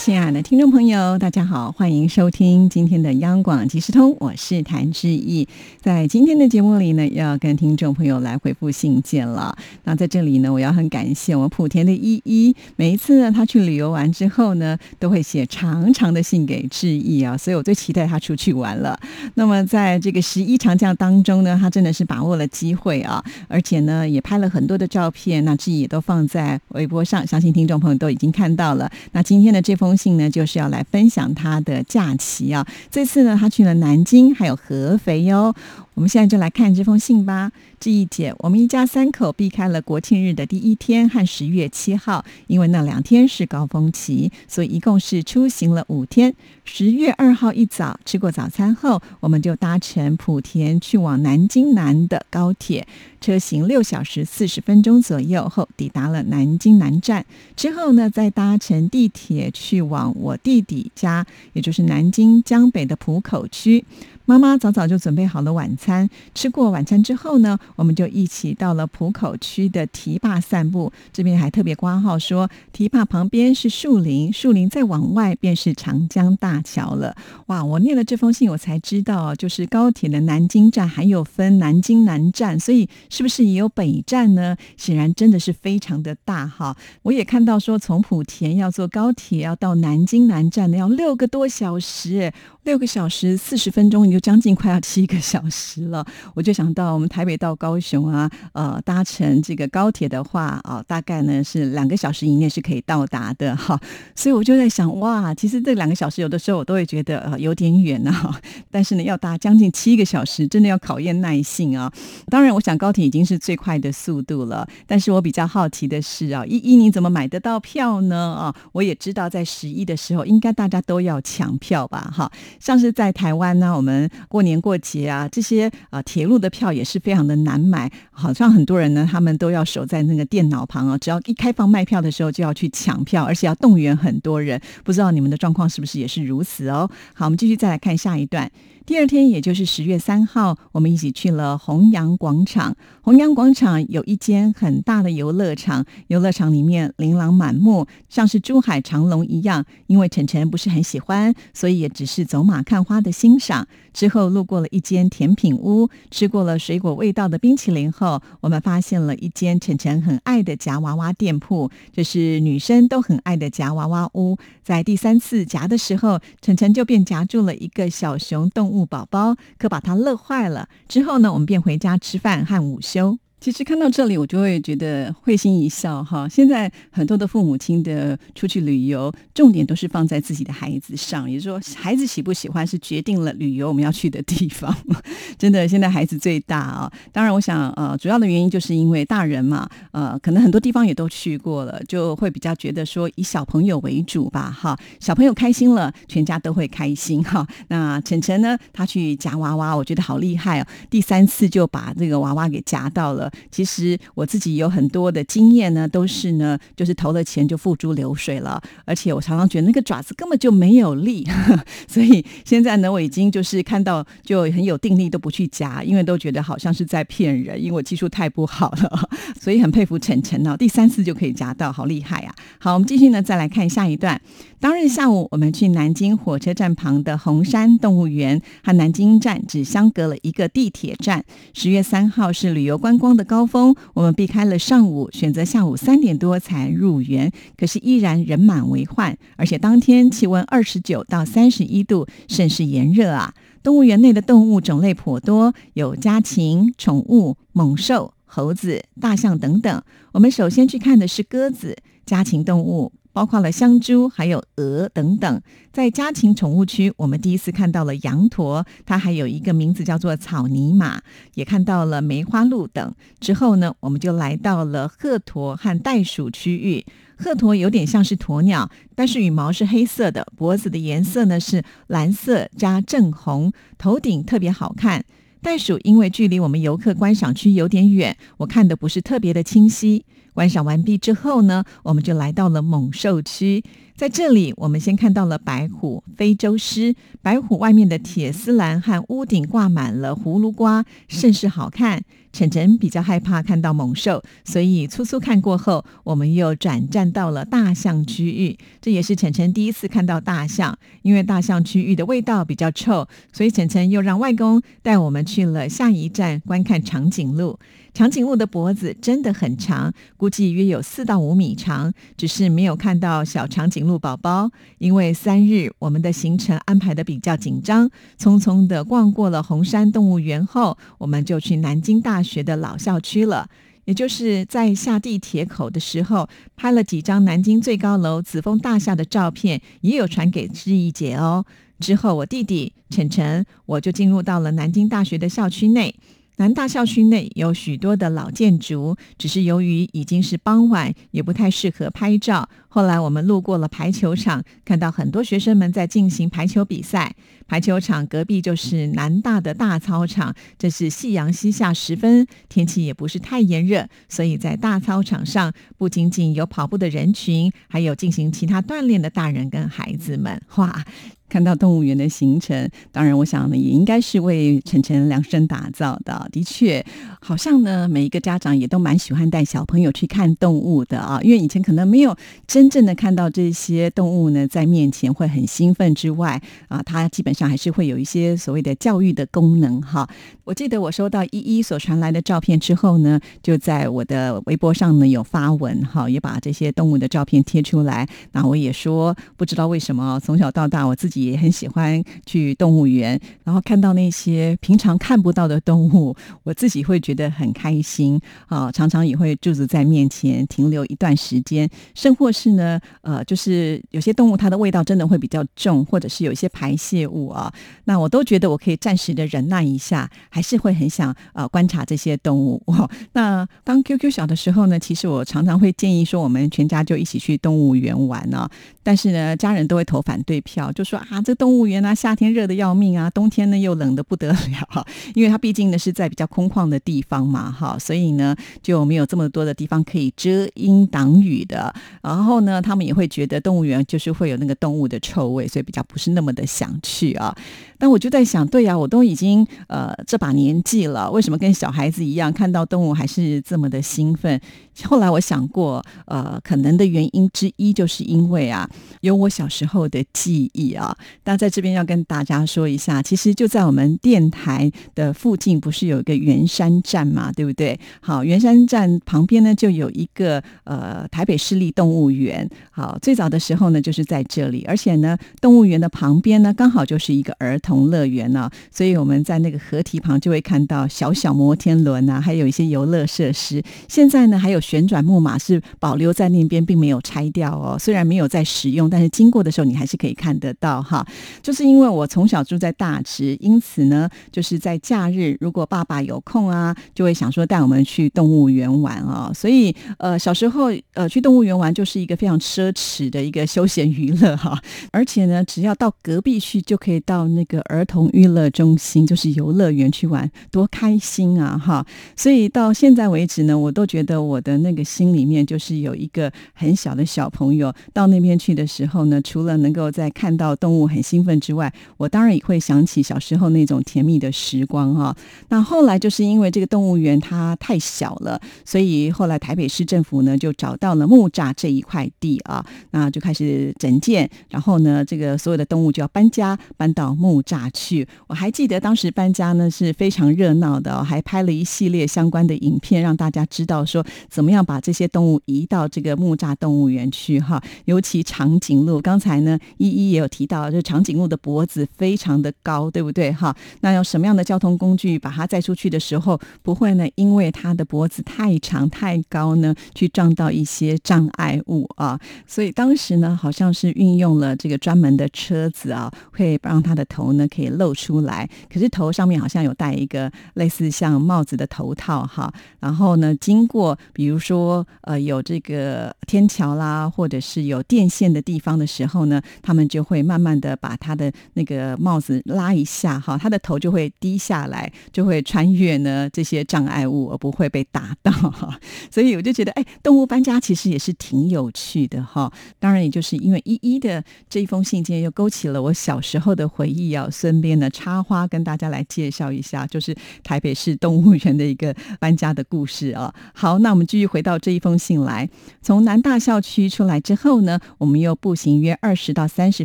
亲爱的听众朋友，大家好，欢迎收听今天的央广即时通，我是谭志毅。在今天的节目里呢，要跟听众朋友来回复信件了。那在这里呢，我要很感谢我莆田的依依，每一次呢，他去旅游完之后呢，都会写长长的信给志毅啊，所以我最期待他出去玩了。那么在这个十一长假当中呢，他真的是把握了机会啊，而且呢，也拍了很多的照片，那志毅也都放在微博上，相信听众朋友都已经看到了。那今天的这封。信呢，就是要来分享他的假期啊。这次呢，他去了南京，还有合肥哟。我们现在就来看这封信吧。这一节，我们一家三口避开了国庆日的第一天和十月七号，因为那两天是高峰期，所以一共是出行了五天。十月二号一早吃过早餐后，我们就搭乘莆田去往南京南的高铁，车行六小时四十分钟左右后抵达了南京南站。之后呢，再搭乘地铁去往我弟弟家，也就是南京江北的浦口区。妈妈早早就准备好了晚餐，吃过晚餐之后呢，我们就一起到了浦口区的堤坝散步。这边还特别挂号说，堤坝旁边是树林，树林再往外便是长江大桥了。哇！我念了这封信，我才知道，就是高铁的南京站还有分南京南站，所以是不是也有北站呢？显然真的是非常的大哈。我也看到说，从莆田要坐高铁要到南京南站呢，要六个多小时。六个小时四十分钟，你就将近快要七个小时了。我就想到我们台北到高雄啊，呃，搭乘这个高铁的话啊，大概呢是两个小时以内是可以到达的哈。所以我就在想，哇，其实这两个小时有的时候我都会觉得呃有点远啊。但是呢，要搭将近七个小时，真的要考验耐性啊。当然，我想高铁已经是最快的速度了。但是我比较好奇的是啊，一一你怎么买得到票呢？啊，我也知道在十一的时候，应该大家都要抢票吧？哈。像是在台湾呢，我们过年过节啊，这些啊铁路的票也是非常的难买，好像很多人呢，他们都要守在那个电脑旁啊，只要一开放卖票的时候就要去抢票，而且要动员很多人。不知道你们的状况是不是也是如此哦？好，我们继续再来看下一段。第二天，也就是十月三号，我们一起去了弘扬广场。弘扬广场有一间很大的游乐场，游乐场里面琳琅满目，像是珠海长隆一样。因为晨晨不是很喜欢，所以也只是走马看花的欣赏。之后路过了一间甜品屋，吃过了水果味道的冰淇淋后，我们发现了一间晨晨很爱的夹娃娃店铺，这是女生都很爱的夹娃娃屋。在第三次夹的时候，晨晨就便夹住了一个小熊动物。宝宝可把他乐坏了。之后呢，我们便回家吃饭和午休。其实看到这里，我就会觉得会心一笑哈。现在很多的父母亲的出去旅游，重点都是放在自己的孩子上，也就是说，孩子喜不喜欢是决定了旅游我们要去的地方。真的，现在孩子最大啊。当然，我想呃，主要的原因就是因为大人嘛，呃，可能很多地方也都去过了，就会比较觉得说以小朋友为主吧哈。小朋友开心了，全家都会开心哈。那晨晨呢，他去夹娃娃，我觉得好厉害哦，第三次就把这个娃娃给夹到了。其实我自己有很多的经验呢，都是呢，就是投了钱就付诸流水了，而且我常常觉得那个爪子根本就没有力，所以现在呢，我已经就是看到就很有定力都不去夹，因为都觉得好像是在骗人，因为我技术太不好了，所以很佩服晨晨哦，第三次就可以夹到，好厉害啊！好，我们继续呢，再来看下一段。当日下午，我们去南京火车站旁的红山动物园和南京站只相隔了一个地铁站。十月三号是旅游观光的高峰，我们避开了上午，选择下午三点多才入园。可是依然人满为患，而且当天气温二十九到三十一度，甚是炎热啊！动物园内的动物种类颇多，有家禽、宠物、猛兽、猴子、大象等等。我们首先去看的是鸽子，家禽动物。包括了香猪、还有鹅等等。在家禽宠物区，我们第一次看到了羊驼，它还有一个名字叫做草泥马，也看到了梅花鹿等。之后呢，我们就来到了鹤驼和袋鼠区域。鹤驼有点像是鸵鸟，但是羽毛是黑色的，脖子的颜色呢是蓝色加正红，头顶特别好看。袋鼠因为距离我们游客观赏区有点远，我看的不是特别的清晰。观赏完毕之后呢，我们就来到了猛兽区。在这里，我们先看到了白虎、非洲狮。白虎外面的铁丝栏和屋顶挂满了葫芦瓜，甚是好看。晨晨比较害怕看到猛兽，所以粗粗看过后，我们又转战到了大象区域。这也是晨晨第一次看到大象，因为大象区域的味道比较臭，所以晨晨又让外公带我们去了下一站观看长颈鹿。长颈鹿的脖子真的很长，估计约有四到五米长，只是没有看到小长颈鹿宝宝。因为三日我们的行程安排的比较紧张，匆匆的逛过了红山动物园后，我们就去南京大学的老校区了。也就是在下地铁口的时候，拍了几张南京最高楼紫峰大厦的照片，也有传给志毅姐哦。之后我弟弟晨晨，我就进入到了南京大学的校区内。南大校区内有许多的老建筑，只是由于已经是傍晚，也不太适合拍照。后来我们路过了排球场，看到很多学生们在进行排球比赛。排球场隔壁就是南大的大操场，这是夕阳西下时分，天气也不是太炎热，所以在大操场上不仅仅有跑步的人群，还有进行其他锻炼的大人跟孩子们。哇！看到动物园的行程，当然，我想呢，也应该是为晨晨量身打造的。的确，好像呢，每一个家长也都蛮喜欢带小朋友去看动物的啊，因为以前可能没有真正的看到这些动物呢，在面前会很兴奋之外啊，它基本上还是会有一些所谓的教育的功能哈。我记得我收到依依所传来的照片之后呢，就在我的微博上呢有发文哈，也把这些动物的照片贴出来。那我也说，不知道为什么从小到大我自己。也很喜欢去动物园，然后看到那些平常看不到的动物，我自己会觉得很开心啊！常常也会驻足在面前停留一段时间，甚或是呢，呃，就是有些动物它的味道真的会比较重，或者是有一些排泄物啊，那我都觉得我可以暂时的忍耐一下，还是会很想呃观察这些动物。那当 QQ 小的时候呢，其实我常常会建议说，我们全家就一起去动物园玩呢，但是呢，家人都会投反对票，就说。啊这动物园啊，夏天热的要命啊，冬天呢又冷的不得了，因为它毕竟呢是在比较空旷的地方嘛，哈，所以呢就没有这么多的地方可以遮阴挡雨的。然后呢，他们也会觉得动物园就是会有那个动物的臭味，所以比较不是那么的想去啊。但我就在想，对呀，我都已经呃这把年纪了，为什么跟小孩子一样看到动物还是这么的兴奋？后来我想过，呃，可能的原因之一就是因为啊，有我小时候的记忆啊。那在这边要跟大家说一下，其实就在我们电台的附近，不是有一个圆山站嘛，对不对？好，圆山站旁边呢就有一个呃台北市立动物园。好，最早的时候呢就是在这里，而且呢动物园的旁边呢刚好就是一个儿童乐园呢，所以我们在那个河堤旁就会看到小小摩天轮啊，还有一些游乐设施。现在呢还有旋转木马是保留在那边，并没有拆掉哦。虽然没有在使用，但是经过的时候你还是可以看得到。哈，就是因为我从小住在大直，因此呢，就是在假日，如果爸爸有空啊，就会想说带我们去动物园玩啊。所以，呃，小时候呃去动物园玩就是一个非常奢侈的一个休闲娱乐哈。而且呢，只要到隔壁去，就可以到那个儿童娱乐中心，就是游乐园去玩，多开心啊哈。所以到现在为止呢，我都觉得我的那个心里面就是有一个很小的小朋友到那边去的时候呢，除了能够在看到动物我很兴奋之外，我当然也会想起小时候那种甜蜜的时光哈。那后来就是因为这个动物园它太小了，所以后来台北市政府呢就找到了木栅这一块地啊，那就开始整建，然后呢这个所有的动物就要搬家搬到木栅去。我还记得当时搬家呢是非常热闹的，还拍了一系列相关的影片，让大家知道说怎么样把这些动物移到这个木栅动物园去哈。尤其长颈鹿，刚才呢依依也有提。到就是长颈鹿的脖子非常的高，对不对？哈，那用什么样的交通工具把它载出去的时候，不会呢？因为它的脖子太长太高呢，去撞到一些障碍物啊。所以当时呢，好像是运用了这个专门的车子啊，会让它的头呢可以露出来。可是头上面好像有戴一个类似像帽子的头套哈。然后呢，经过比如说呃有这个天桥啦，或者是有电线的地方的时候呢，他们就会。慢慢的把他的那个帽子拉一下，哈，他的头就会低下来，就会穿越呢这些障碍物，而不会被打到。哈，所以我就觉得，哎，动物搬家其实也是挺有趣的，哈。当然，也就是因为依依的这一封信件，又勾起了我小时候的回忆啊。身边的插花跟大家来介绍一下，就是台北市动物园的一个搬家的故事啊。好，那我们继续回到这一封信来。从南大校区出来之后呢，我们又步行约二十到三十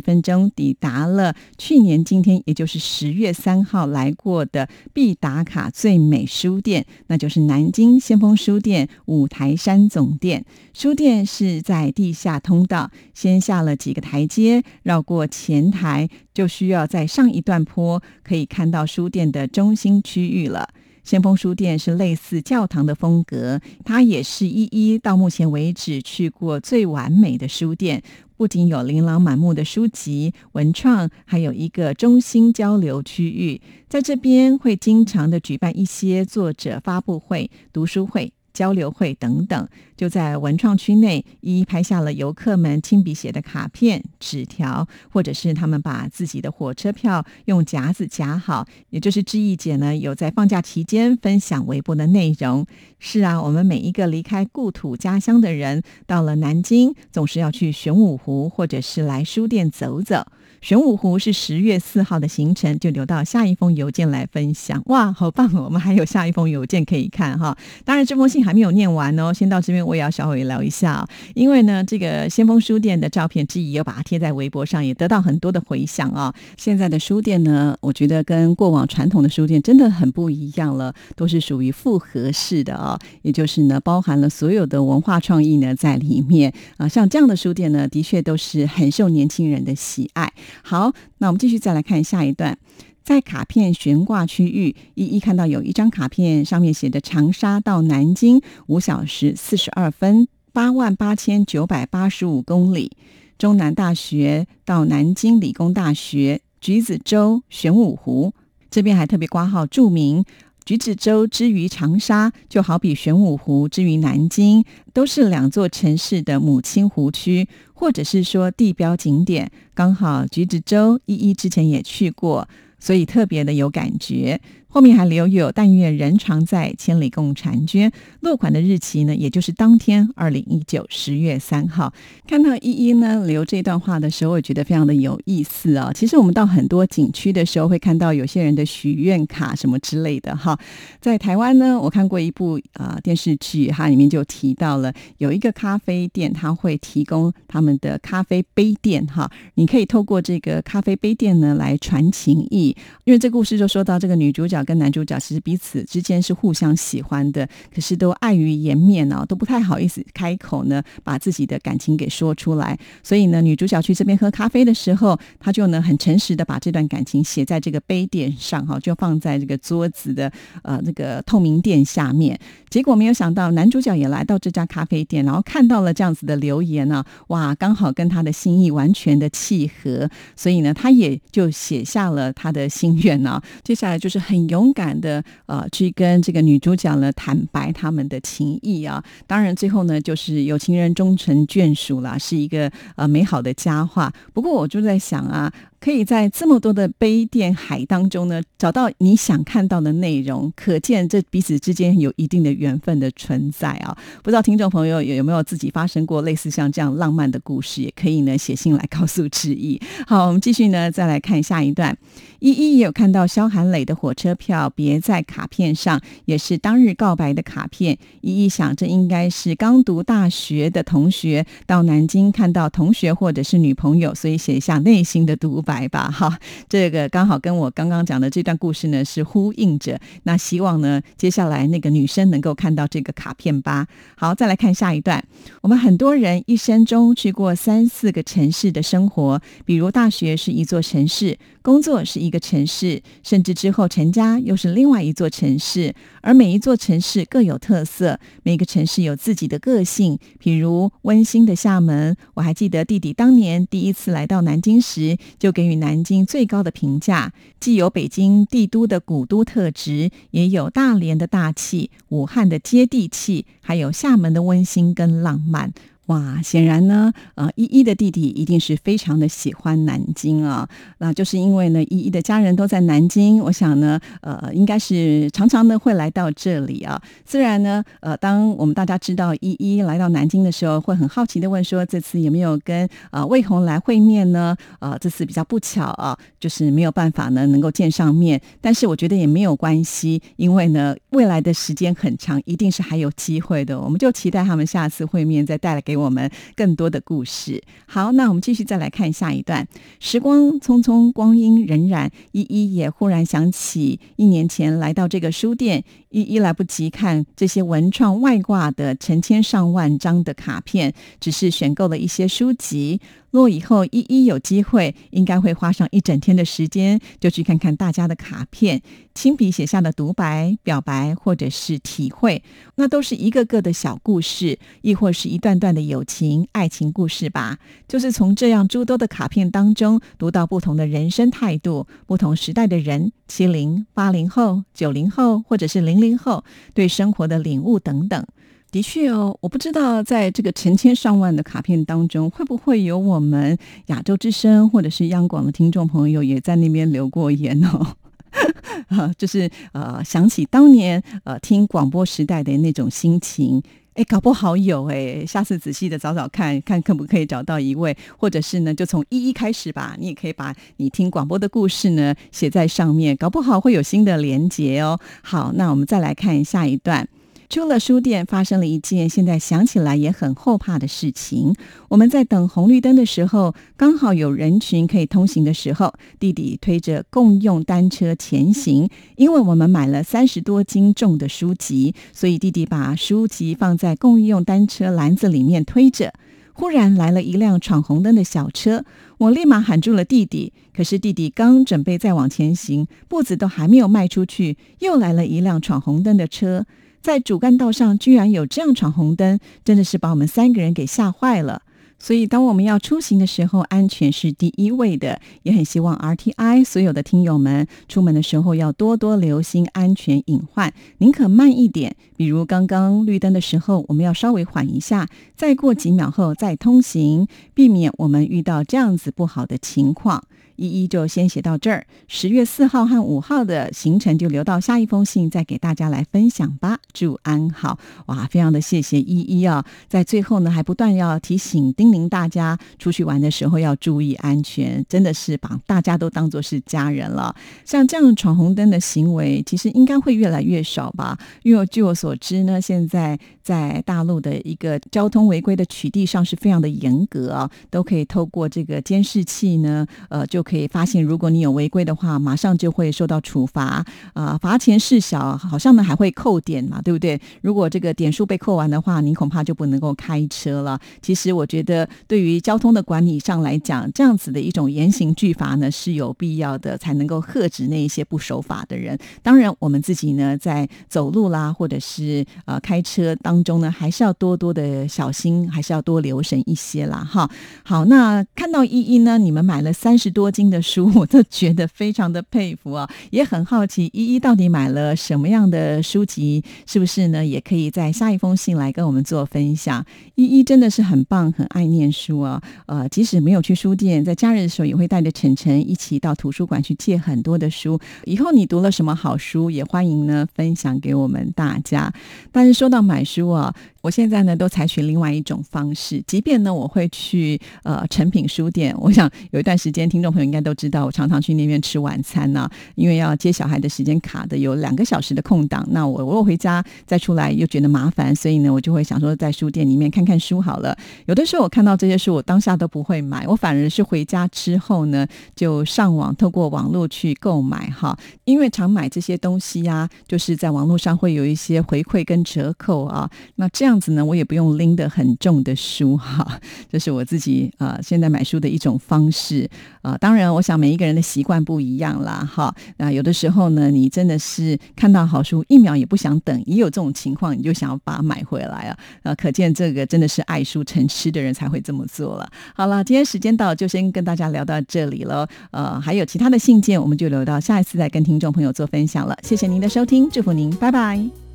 分钟，抵达了去年今天，也就是十月三号来过的必打卡最美书店，那就是南京先锋书店五台山总店。书店是在地下通道，先下了几个台阶，绕过前台，就需要再上一段坡，可以看到书店的中心区域了。先锋书店是类似教堂的风格，它也是一一到目前为止去过最完美的书店。不仅有琳琅满目的书籍、文创，还有一个中心交流区域，在这边会经常的举办一些作者发布会、读书会。交流会等等，就在文创区内一一拍下了游客们亲笔写的卡片、纸条，或者是他们把自己的火车票用夹子夹好，也就是志毅姐呢有在放假期间分享微博的内容。是啊，我们每一个离开故土家乡的人，到了南京总是要去玄武湖，或者是来书店走走。玄武湖是十月四号的行程，就留到下一封邮件来分享。哇，好棒哦！我们还有下一封邮件可以看哈。当然，这封信还没有念完哦。先到这边，我也要稍微聊一下，因为呢，这个先锋书店的照片之一，又把它贴在微博上，也得到很多的回响啊。现在的书店呢，我觉得跟过往传统的书店真的很不一样了，都是属于复合式的啊，也就是呢，包含了所有的文化创意呢在里面啊。像这样的书店呢，的确都是很受年轻人的喜爱。好，那我们继续再来看下一段，在卡片悬挂区域，一一看到有一张卡片，上面写着长沙到南京五小时四十二分，八万八千九百八十五公里，中南大学到南京理工大学，橘子洲玄武湖，这边还特别挂号注明。橘子洲之于长沙，就好比玄武湖之于南京，都是两座城市的母亲湖区，或者是说地标景点。刚好橘子洲依依之前也去过，所以特别的有感觉。后面还留有“但愿人常在，千里共婵娟”。落款的日期呢，也就是当天二零一九十月三号。看到依依呢留这段话的时候，我觉得非常的有意思啊。其实我们到很多景区的时候，会看到有些人的许愿卡什么之类的哈。在台湾呢，我看过一部啊电视剧，它里面就提到了有一个咖啡店，它会提供他们的咖啡杯垫哈。你可以透过这个咖啡杯垫呢来传情意，因为这故事就说到这个女主角。跟男主角其实彼此之间是互相喜欢的，可是都碍于颜面啊，都不太好意思开口呢，把自己的感情给说出来。所以呢，女主角去这边喝咖啡的时候，她就呢很诚实的把这段感情写在这个杯垫上哈，就放在这个桌子的呃那个透明垫下面。结果没有想到，男主角也来到这家咖啡店，然后看到了这样子的留言呢，哇，刚好跟他的心意完全的契合，所以呢，他也就写下了他的心愿呢。接下来就是很勇敢的呃，去跟这个女主角呢坦白他们的情谊啊。当然，最后呢，就是有情人终成眷属啦，是一个呃美好的佳话。不过，我就在想啊。可以在这么多的杯垫海当中呢，找到你想看到的内容，可见这彼此之间有一定的缘分的存在啊！不知道听众朋友有没有自己发生过类似像这样浪漫的故事，也可以呢写信来告诉志毅。好，我们继续呢，再来看下一段。依依也有看到萧寒磊的火车票别在卡片上，也是当日告白的卡片。依依想，这应该是刚读大学的同学到南京看到同学或者是女朋友，所以写下内心的独白。来吧，哈，这个刚好跟我刚刚讲的这段故事呢是呼应着。那希望呢，接下来那个女生能够看到这个卡片吧。好，再来看下一段。我们很多人一生中去过三四个城市的生活，比如大学是一座城市。工作是一个城市，甚至之后成家又是另外一座城市，而每一座城市各有特色，每个城市有自己的个性。比如温馨的厦门，我还记得弟弟当年第一次来到南京时，就给予南京最高的评价，既有北京帝都的古都特质，也有大连的大气、武汉的接地气，还有厦门的温馨跟浪漫。哇，显然呢，呃，依依的弟弟一定是非常的喜欢南京啊。那就是因为呢，依依的家人都在南京，我想呢，呃，应该是常常呢会来到这里啊。虽然呢，呃，当我们大家知道依依来到南京的时候，会很好奇的问说，这次有没有跟呃魏红来会面呢？呃，这次比较不巧啊，就是没有办法呢能够见上面。但是我觉得也没有关系，因为呢，未来的时间很长，一定是还有机会的。我们就期待他们下次会面再带来给。给我们更多的故事。好，那我们继续再来看下一段。时光匆匆，光阴荏苒，依依也忽然想起一年前来到这个书店，一一来不及看这些文创外挂的成千上万张的卡片，只是选购了一些书籍。若以后一一有机会，应该会花上一整天的时间，就去看看大家的卡片，亲笔写下的独白、表白或者是体会，那都是一个个的小故事，亦或是一段段的友情、爱情故事吧。就是从这样诸多的卡片当中，读到不同的人生态度、不同时代的人，七零、八零后、九零后，或者是零零后对生活的领悟等等。的确哦，我不知道在这个成千上万的卡片当中，会不会有我们亚洲之声或者是央广的听众朋友也在那边留过言哦？啊，就是呃，想起当年呃听广播时代的那种心情，哎，搞不好有哎，下次仔细的找找看看，可不可以找到一位，或者是呢，就从一一开始吧，你也可以把你听广播的故事呢写在上面，搞不好会有新的连结哦。好，那我们再来看下一段。出了书店，发生了一件现在想起来也很后怕的事情。我们在等红绿灯的时候，刚好有人群可以通行的时候，弟弟推着共用单车前行。因为我们买了三十多斤重的书籍，所以弟弟把书籍放在共用单车篮子里面推着。忽然来了一辆闯红灯的小车，我立马喊住了弟弟。可是弟弟刚准备再往前行，步子都还没有迈出去，又来了一辆闯红灯的车。在主干道上居然有这样闯红灯，真的是把我们三个人给吓坏了。所以，当我们要出行的时候，安全是第一位的。也很希望 RTI 所有的听友们出门的时候要多多留心安全隐患，宁可慢一点。比如刚刚绿灯的时候，我们要稍微缓一下，再过几秒后再通行，避免我们遇到这样子不好的情况。一一就先写到这儿，十月四号和五号的行程就留到下一封信再给大家来分享吧。祝安好，哇，非常的谢谢依依啊，在最后呢还不断要提醒叮咛大家，出去玩的时候要注意安全，真的是把大家都当做是家人了。像这样闯红灯的行为，其实应该会越来越少吧？因为据我所知呢，现在在大陆的一个交通违规的取缔上是非常的严格啊，都可以透过这个监视器呢，呃，就可以发现，如果你有违规的话，马上就会受到处罚啊，罚钱事小，好像呢还会扣点嘛，对不对？如果这个点数被扣完的话，您恐怕就不能够开车了。其实我觉得，对于交通的管理上来讲，这样子的一种严刑峻法呢是有必要的，才能够遏止那一些不守法的人。当然，我们自己呢在走路啦，或者是呃开车当中呢，还是要多多的小心，还是要多留神一些啦。哈，好，那看到依依呢，你们买了三十多。新的书，我都觉得非常的佩服啊，也很好奇依依到底买了什么样的书籍，是不是呢？也可以在下一封信来跟我们做分享。依依真的是很棒，很爱念书啊。呃，即使没有去书店，在假日的时候也会带着晨晨一起到图书馆去借很多的书。以后你读了什么好书，也欢迎呢分享给我们大家。但是说到买书啊。我现在呢都采取另外一种方式，即便呢我会去呃成品书店，我想有一段时间听众朋友应该都知道，我常常去那边吃晚餐呢，因为要接小孩的时间卡的有两个小时的空档，那我我回家再出来又觉得麻烦，所以呢我就会想说在书店里面看看书好了。有的时候我看到这些书，我当下都不会买，我反而是回家之后呢就上网透过网络去购买哈，因为常买这些东西呀，就是在网络上会有一些回馈跟折扣啊，那这样。样子呢，我也不用拎得很重的书哈，这是我自己啊现在买书的一种方式啊。当然，我想每一个人的习惯不一样啦哈。那有的时候呢，你真的是看到好书一秒也不想等，也有这种情况，你就想要把它买回来啊。啊，可见这个真的是爱书成痴的人才会这么做了。好了，今天时间到，就先跟大家聊到这里了。呃，还有其他的信件，我们就留到下一次再跟听众朋友做分享了。谢谢您的收听，祝福您，拜拜。